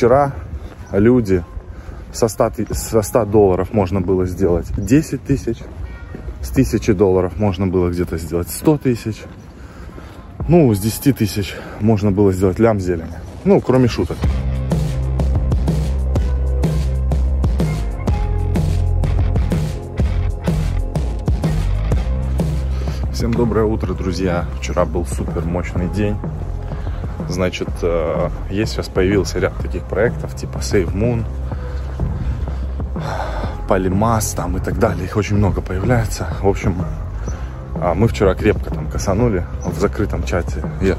вчера люди со 100, со 100 долларов можно было сделать 10 тысяч, с 1000 долларов можно было где-то сделать 100 тысяч, ну, с 10 тысяч можно было сделать лям зелени. Ну, кроме шуток. Всем доброе утро, друзья. Вчера был супер мощный день. Значит, э, есть сейчас появился ряд таких проектов, типа Save Moon, Polymass там и так далее. Их очень много появляется. В общем, а, мы вчера крепко там косанули в закрытом чате. Я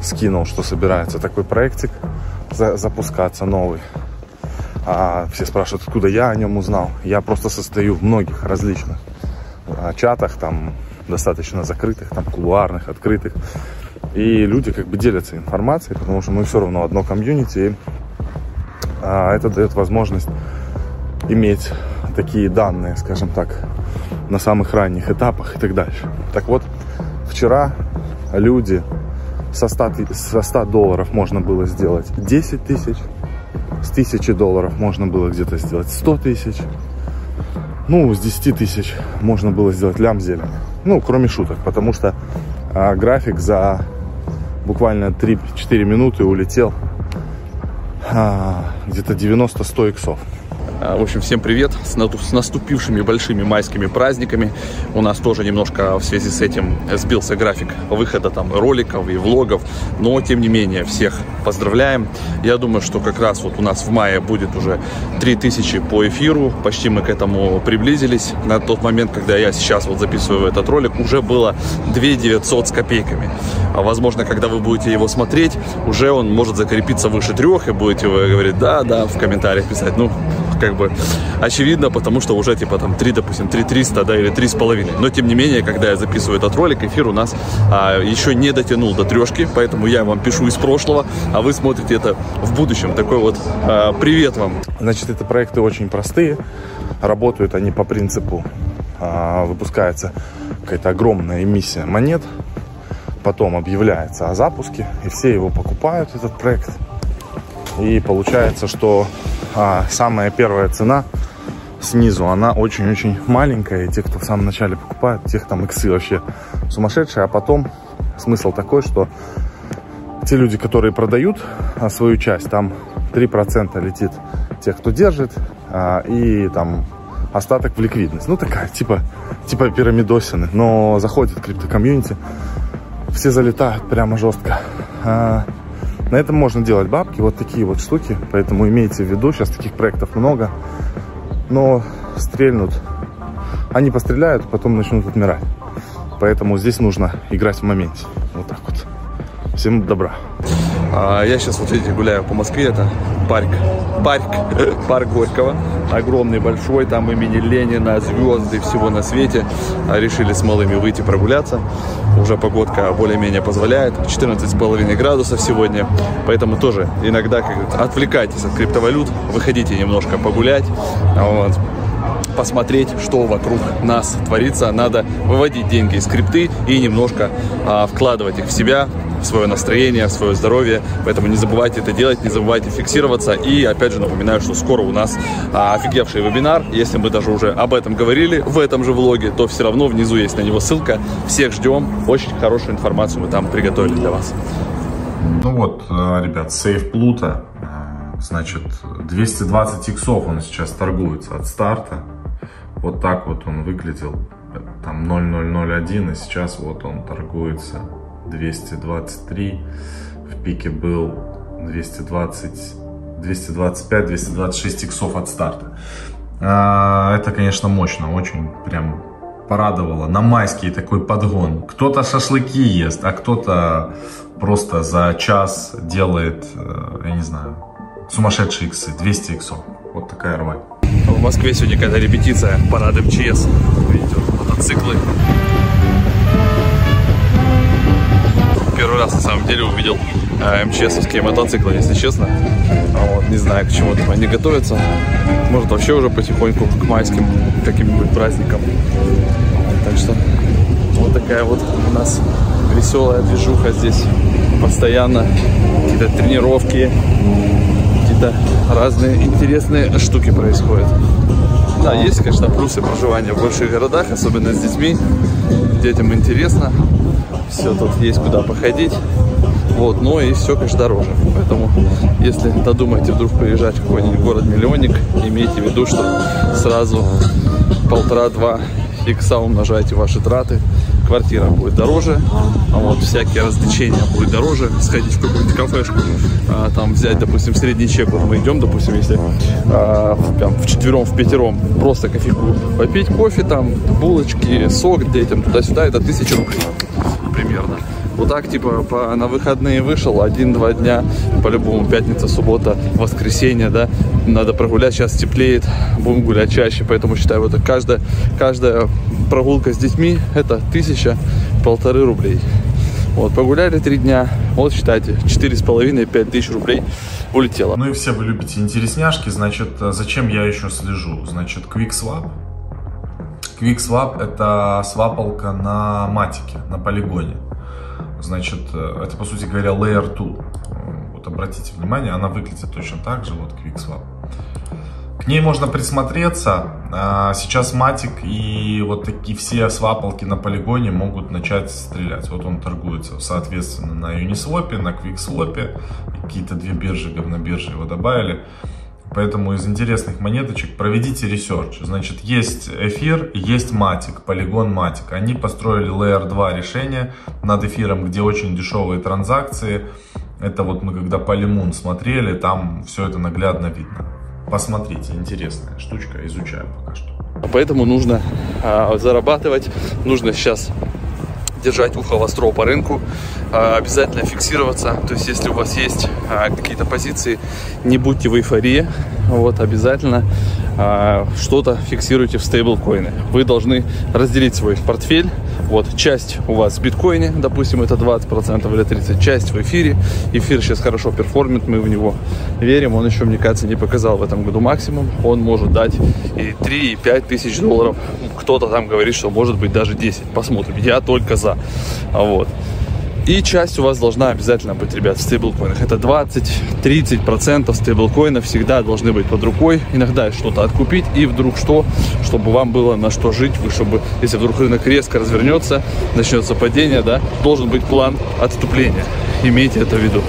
скинул, что собирается такой проектик за запускаться новый. А все спрашивают, откуда я о нем узнал. Я просто состою в многих различных а, чатах, там достаточно закрытых, там кулуарных, открытых. И люди как бы делятся информацией, потому что мы все равно одно комьюнити. И а, это дает возможность иметь такие данные, скажем так, на самых ранних этапах и так дальше. Так вот, вчера люди со 100, со 100 долларов можно было сделать 10 тысяч, с 1000 долларов можно было где-то сделать 100 тысяч, ну, с 10 тысяч можно было сделать лям зелени. Ну, кроме шуток, потому что а, график за буквально 3-4 минуты улетел а, где-то 90-100 иксов. А, в общем, всем привет с наступившими большими майскими праздниками. У нас тоже немножко в связи с этим сбился график выхода там роликов и влогов, но тем не менее всех поздравляем. Я думаю, что как раз вот у нас в мае будет уже 3000 по эфиру, почти мы к этому приблизились. На тот момент, когда я сейчас вот записываю этот ролик, уже было 2900 с копейками. А возможно, когда вы будете его смотреть, уже он может закрепиться выше трех и будете вы говорить, да, да, в комментариях писать. Ну, как бы очевидно, потому что уже типа там 3, допустим, 3 300, да, или 3,5. Но тем не менее, когда я записываю этот ролик, эфир у нас а, еще не дотянул до трешки, поэтому я вам пишу из прошлого, а вы смотрите это в будущем. Такой вот а, привет вам. Значит, это проекты очень простые, работают они по принципу, а, выпускается какая-то огромная эмиссия монет, потом объявляется о запуске, и все его покупают, этот проект. И получается, что а, самая первая цена снизу, она очень-очень маленькая. И те, кто в самом начале покупают, тех там иксы вообще сумасшедшие. А потом смысл такой, что те люди, которые продают а, свою часть, там 3% летит тех, кто держит, а, и там остаток в ликвидность. Ну, такая, типа, типа пирамидосины. Но заходит крипто-комьюнити, все залетают прямо жестко. На этом можно делать бабки, вот такие вот штуки. Поэтому имейте в виду, сейчас таких проектов много. Но стрельнут, они постреляют, потом начнут отмирать. Поэтому здесь нужно играть в моменте. Вот так вот. Всем добра. А, я сейчас, вот видите, гуляю по Москве. Это парк, парк, парк Горького. Огромный, большой, там имени Ленина, звезды, всего на свете. А, решили с малыми выйти прогуляться. Уже погодка более-менее позволяет. 14,5 градусов сегодня. Поэтому тоже иногда как отвлекайтесь от криптовалют, выходите немножко погулять. Вот посмотреть, что вокруг нас творится. Надо выводить деньги из крипты и немножко а, вкладывать их в себя, свое настроение, свое здоровье. Поэтому не забывайте это делать, не забывайте фиксироваться. И опять же напоминаю, что скоро у нас а, офигевший вебинар. Если мы даже уже об этом говорили в этом же влоге, то все равно внизу есть на него ссылка. Всех ждем. Очень хорошую информацию мы там приготовили для вас. Ну вот, э, ребят, сейф Плута. Э, значит, 220 иксов он сейчас торгуется от старта. Вот так вот он выглядел. Там 0,001, и сейчас вот он торгуется 223, в пике был 220, 225, 226 иксов от старта. А, это, конечно, мощно, очень прям порадовало. На майский такой подгон. Кто-то шашлыки ест, а кто-то просто за час делает, э, я не знаю, сумасшедшие иксы, 200 иксов. Вот такая рвань. В Москве сегодня какая-то репетиция парад МЧС. Видите, мотоциклы. Первый раз на самом деле увидел э, МЧСовские мотоциклы, если честно. А вот, не знаю, к чему там они готовятся. Может вообще уже потихоньку к майским каким-нибудь праздникам. Так что вот такая вот у нас веселая движуха здесь. Постоянно какие-то тренировки, какие-то какие-то разные интересные штуки происходят. Да, есть, конечно, плюсы проживания в больших городах, особенно с детьми. Детям интересно. Все тут есть куда походить. Вот, но и все, конечно, дороже. Поэтому, если додумаете вдруг приезжать в какой-нибудь город-миллионник, имейте в виду, что сразу полтора-два икса умножайте ваши траты квартира будет дороже, а вот всякие развлечения будут дороже, сходить в какую-нибудь кафешку, а, там взять, допустим, средний чек, вот мы идем, допустим, если а, прям в четвером, в пятером просто кофейку попить кофе, там, булочки, сок детям, туда-сюда, это тысяча рублей примерно. Вот так, типа, по, на выходные вышел, один-два дня, по-любому, пятница, суббота, воскресенье, да, надо прогулять, сейчас теплеет, будем гулять чаще, поэтому считаю, вот каждая, каждая прогулка с детьми это тысяча, полторы рублей. Вот, погуляли три дня, вот считайте, четыре с половиной, пять тысяч рублей улетело. Ну и все вы любите интересняшки, значит, зачем я еще слежу? Значит, QuickSwap. QuickSwap это свапалка на матике, на полигоне. Значит, э, это, по сути говоря, Layer 2. Вот обратите внимание, она выглядит точно так же, вот QuickSwap. К ней можно присмотреться. А, сейчас Matic и вот такие все свапалки на полигоне могут начать стрелять. Вот он торгуется, соответственно, на Uniswap, на QuickSwap. Какие-то две биржи, говнобиржи его добавили. Поэтому из интересных монеточек проведите research. Значит, есть эфир, есть Matic, Polygon Matic. Они построили Layer 2 решение над эфиром, где очень дешевые транзакции. Это вот мы когда Polymoon смотрели, там все это наглядно видно. Посмотрите, интересная штучка, изучаем пока что. Поэтому нужно а, зарабатывать, нужно сейчас держать ухо востро по рынку, а, обязательно фиксироваться. То есть, если у вас есть а, какие-то позиции, не будьте в эйфории, вот, обязательно что-то фиксируйте в стейблкоины. Вы должны разделить свой портфель. Вот, часть у вас в биткоине, допустим, это 20% или 30%, часть в эфире. Эфир сейчас хорошо перформит, мы в него верим. Он еще, мне кажется, не показал в этом году максимум. Он может дать и 3, и 5 тысяч долларов. Кто-то там говорит, что может быть даже 10. Посмотрим. Я только за. Вот. И часть у вас должна обязательно быть, ребят, в стейблкоинах. Это 20-30% стейблкоинов всегда должны быть под рукой. Иногда что-то откупить и вдруг что, чтобы вам было на что жить. Вы, чтобы, если вдруг рынок резко развернется, начнется падение, да, должен быть план отступления. Имейте это в виду.